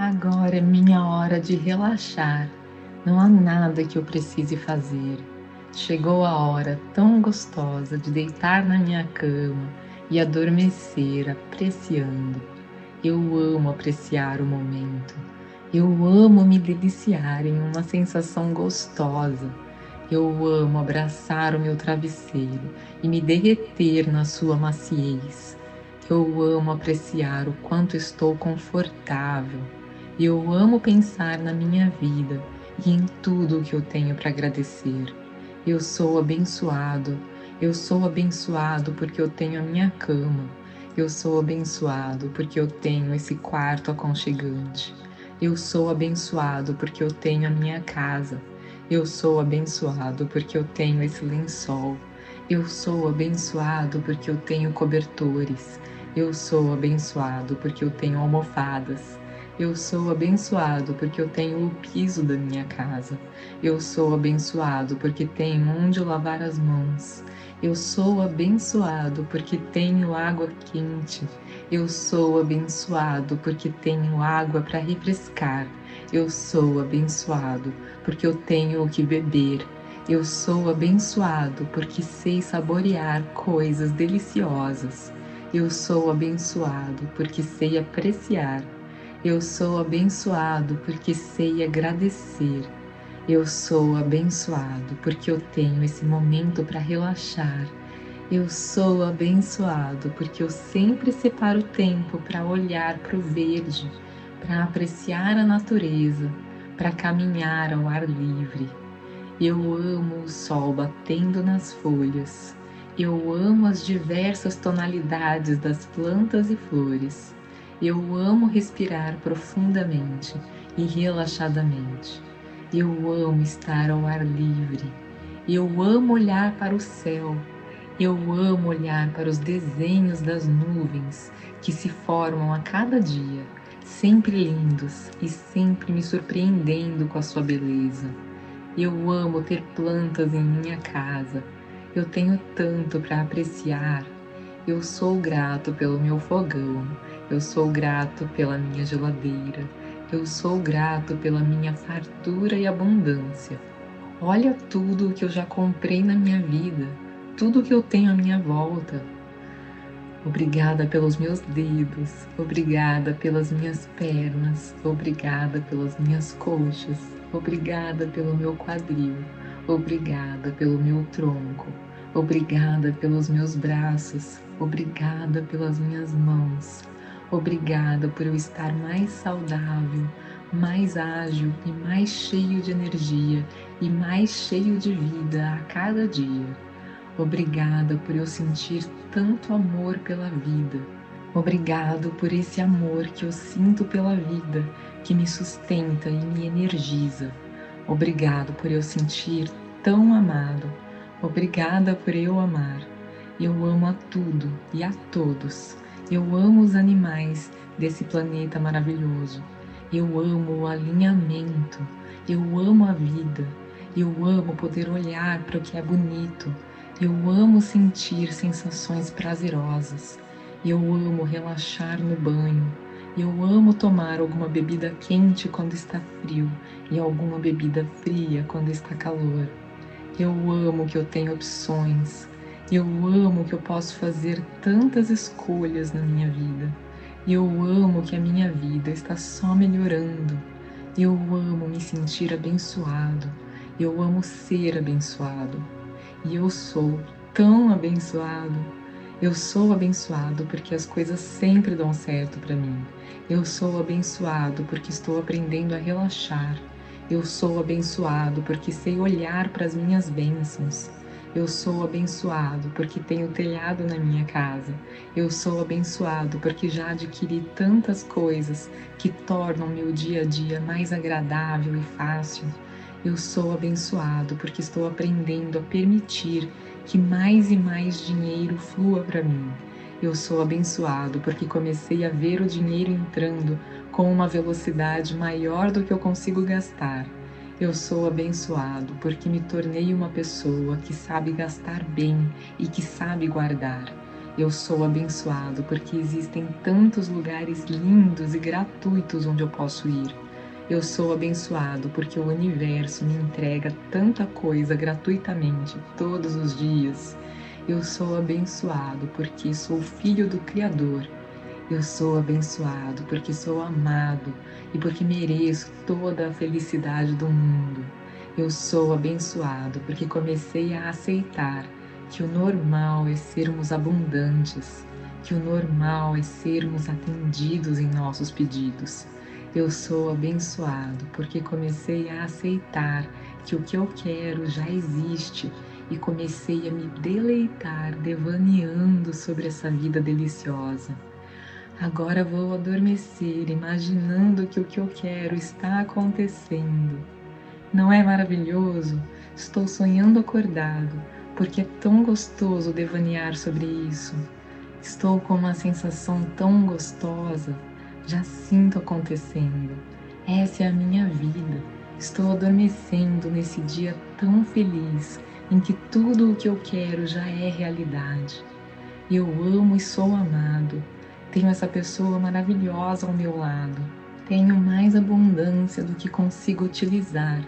Agora é minha hora de relaxar. Não há nada que eu precise fazer. Chegou a hora tão gostosa de deitar na minha cama e adormecer apreciando. Eu amo apreciar o momento. Eu amo me deliciar em uma sensação gostosa. Eu amo abraçar o meu travesseiro e me derreter na sua maciez. Eu amo apreciar o quanto estou confortável eu amo pensar na minha vida e em tudo o que eu tenho para agradecer. Eu sou abençoado. Eu sou abençoado porque eu tenho a minha cama. Eu sou abençoado porque eu tenho esse quarto aconchegante. Eu sou abençoado porque eu tenho a minha casa. Eu sou abençoado porque eu tenho esse lençol. Eu sou abençoado porque eu tenho cobertores. Eu sou abençoado porque eu tenho almofadas. Eu sou abençoado porque eu tenho o piso da minha casa. Eu sou abençoado porque tenho onde lavar as mãos. Eu sou abençoado porque tenho água quente. Eu sou abençoado porque tenho água para refrescar. Eu sou abençoado porque eu tenho o que beber. Eu sou abençoado porque sei saborear coisas deliciosas. Eu sou abençoado porque sei apreciar eu sou abençoado porque sei agradecer. Eu sou abençoado porque eu tenho esse momento para relaxar. Eu sou abençoado porque eu sempre separo tempo para olhar para o verde, para apreciar a natureza, para caminhar ao ar livre. Eu amo o sol batendo nas folhas. Eu amo as diversas tonalidades das plantas e flores. Eu amo respirar profundamente e relaxadamente. Eu amo estar ao ar livre. Eu amo olhar para o céu. Eu amo olhar para os desenhos das nuvens que se formam a cada dia, sempre lindos e sempre me surpreendendo com a sua beleza. Eu amo ter plantas em minha casa. Eu tenho tanto para apreciar. Eu sou grato pelo meu fogão eu sou grato pela minha geladeira. Eu sou grato pela minha fartura e abundância. Olha tudo que eu já comprei na minha vida, tudo que eu tenho à minha volta. Obrigada pelos meus dedos, obrigada pelas minhas pernas, obrigada pelas minhas coxas, obrigada pelo meu quadril, obrigada pelo meu tronco, obrigada pelos meus braços, obrigada pelas minhas mãos, Obrigada por eu estar mais saudável, mais ágil e mais cheio de energia e mais cheio de vida a cada dia. Obrigada por eu sentir tanto amor pela vida. Obrigado por esse amor que eu sinto pela vida, que me sustenta e me energiza. Obrigado por eu sentir tão amado. Obrigada por eu amar. Eu amo a tudo e a todos. Eu amo os animais desse planeta maravilhoso. Eu amo o alinhamento. Eu amo a vida. Eu amo poder olhar para o que é bonito. Eu amo sentir sensações prazerosas. Eu amo relaxar no banho. Eu amo tomar alguma bebida quente quando está frio e alguma bebida fria quando está calor. Eu amo que eu tenho opções. Eu amo que eu posso fazer tantas escolhas na minha vida. Eu amo que a minha vida está só melhorando. Eu amo me sentir abençoado. Eu amo ser abençoado. E eu sou tão abençoado. Eu sou abençoado porque as coisas sempre dão certo para mim. Eu sou abençoado porque estou aprendendo a relaxar. Eu sou abençoado porque sei olhar para as minhas bênçãos. Eu sou abençoado porque tenho telhado na minha casa. Eu sou abençoado porque já adquiri tantas coisas que tornam meu dia a dia mais agradável e fácil. Eu sou abençoado porque estou aprendendo a permitir que mais e mais dinheiro flua para mim. Eu sou abençoado porque comecei a ver o dinheiro entrando com uma velocidade maior do que eu consigo gastar. Eu sou abençoado porque me tornei uma pessoa que sabe gastar bem e que sabe guardar. Eu sou abençoado porque existem tantos lugares lindos e gratuitos onde eu posso ir. Eu sou abençoado porque o universo me entrega tanta coisa gratuitamente todos os dias. Eu sou abençoado porque sou filho do Criador. Eu sou abençoado porque sou amado e porque mereço toda a felicidade do mundo. Eu sou abençoado porque comecei a aceitar que o normal é sermos abundantes, que o normal é sermos atendidos em nossos pedidos eu sou abençoado porque comecei a aceitar que o que eu quero já existe e comecei a me deleitar devaneando sobre essa vida deliciosa. Agora vou adormecer imaginando que o que eu quero está acontecendo. Não é maravilhoso? Estou sonhando acordado porque é tão gostoso devanear sobre isso. Estou com uma sensação tão gostosa já sinto acontecendo. Essa é a minha vida. Estou adormecendo nesse dia tão feliz em que tudo o que eu quero já é realidade. Eu amo e sou amado. Tenho essa pessoa maravilhosa ao meu lado. Tenho mais abundância do que consigo utilizar.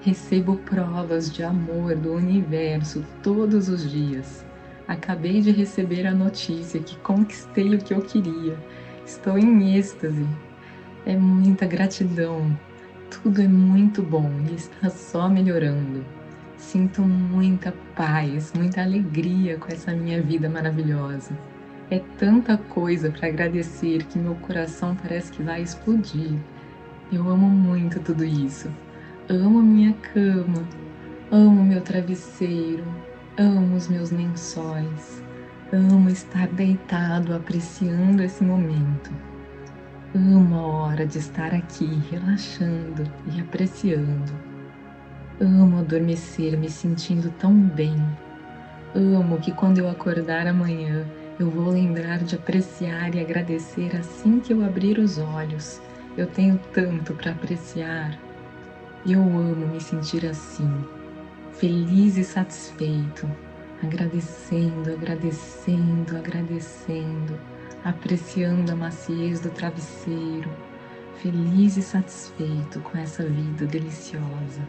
Recebo provas de amor do universo todos os dias. Acabei de receber a notícia que conquistei o que eu queria Estou em êxtase. É muita gratidão. Tudo é muito bom e está só melhorando. Sinto muita paz, muita alegria com essa minha vida maravilhosa. É tanta coisa para agradecer que meu coração parece que vai explodir. Eu amo muito tudo isso. Amo minha cama, amo meu travesseiro, amo os meus lençóis, Amo estar deitado apreciando esse momento. Amo a hora de estar aqui relaxando e apreciando. Amo adormecer me sentindo tão bem. Amo que quando eu acordar amanhã eu vou lembrar de apreciar e agradecer assim que eu abrir os olhos. Eu tenho tanto para apreciar. Eu amo me sentir assim, feliz e satisfeito agradecendo, agradecendo, agradecendo, apreciando a maciez do travesseiro, feliz e satisfeito com essa vida deliciosa.